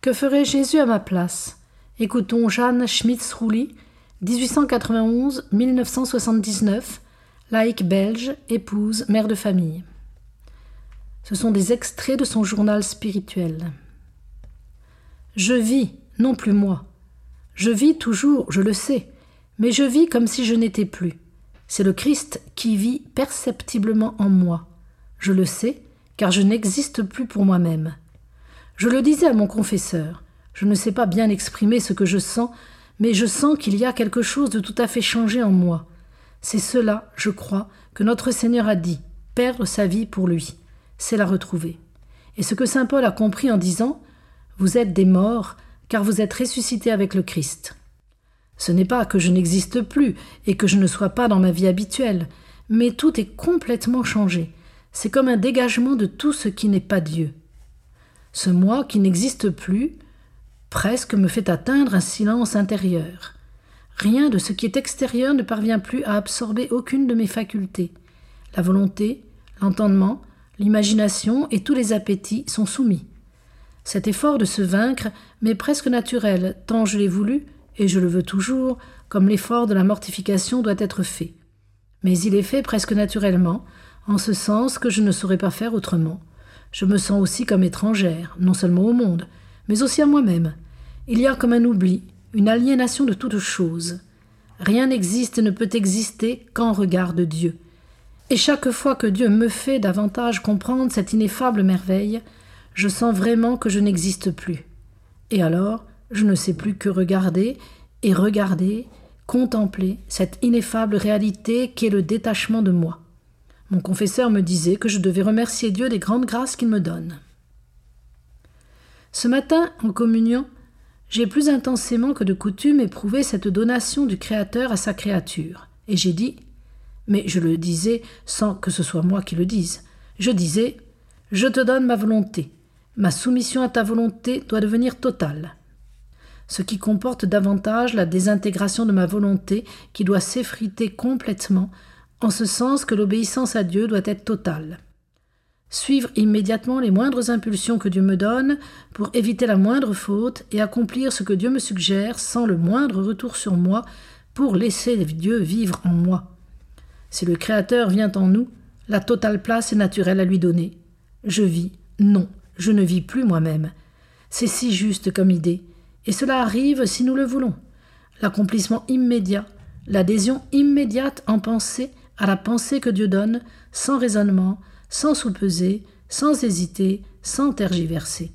Que ferait Jésus à ma place? Écoutons Jeanne Schmitz-Rouly, 1891-1979, laïque belge, épouse, mère de famille. Ce sont des extraits de son journal spirituel. Je vis, non plus moi. Je vis toujours, je le sais, mais je vis comme si je n'étais plus. C'est le Christ qui vit perceptiblement en moi. Je le sais, car je n'existe plus pour moi-même. Je le disais à mon confesseur, je ne sais pas bien exprimer ce que je sens, mais je sens qu'il y a quelque chose de tout à fait changé en moi. C'est cela, je crois, que notre Seigneur a dit, perdre sa vie pour lui, c'est la retrouver. Et ce que Saint Paul a compris en disant Vous êtes des morts, car vous êtes ressuscités avec le Christ. Ce n'est pas que je n'existe plus et que je ne sois pas dans ma vie habituelle, mais tout est complètement changé. C'est comme un dégagement de tout ce qui n'est pas Dieu. Ce moi qui n'existe plus, presque me fait atteindre un silence intérieur. Rien de ce qui est extérieur ne parvient plus à absorber aucune de mes facultés. La volonté, l'entendement, l'imagination et tous les appétits sont soumis. Cet effort de se vaincre m'est presque naturel, tant je l'ai voulu, et je le veux toujours, comme l'effort de la mortification doit être fait. Mais il est fait presque naturellement, en ce sens que je ne saurais pas faire autrement. Je me sens aussi comme étrangère, non seulement au monde, mais aussi à moi-même. Il y a comme un oubli, une aliénation de toute chose. Rien n'existe et ne peut exister qu'en regard de Dieu. Et chaque fois que Dieu me fait davantage comprendre cette ineffable merveille, je sens vraiment que je n'existe plus. Et alors, je ne sais plus que regarder et regarder, contempler cette ineffable réalité qu'est le détachement de moi. Mon confesseur me disait que je devais remercier Dieu des grandes grâces qu'il me donne. Ce matin, en communion, j'ai plus intensément que de coutume éprouvé cette donation du Créateur à sa créature, et j'ai dit, mais je le disais sans que ce soit moi qui le dise, je disais, je te donne ma volonté, ma soumission à ta volonté doit devenir totale, ce qui comporte davantage la désintégration de ma volonté qui doit s'effriter complètement, en ce sens que l'obéissance à Dieu doit être totale suivre immédiatement les moindres impulsions que Dieu me donne pour éviter la moindre faute et accomplir ce que Dieu me suggère sans le moindre retour sur moi pour laisser Dieu vivre en moi. Si le Créateur vient en nous, la totale place est naturelle à lui donner. Je vis, non, je ne vis plus moi-même. C'est si juste comme idée, et cela arrive si nous le voulons. L'accomplissement immédiat, l'adhésion immédiate en pensée à la pensée que Dieu donne, sans raisonnement, sans soupeser, sans hésiter, sans tergiverser.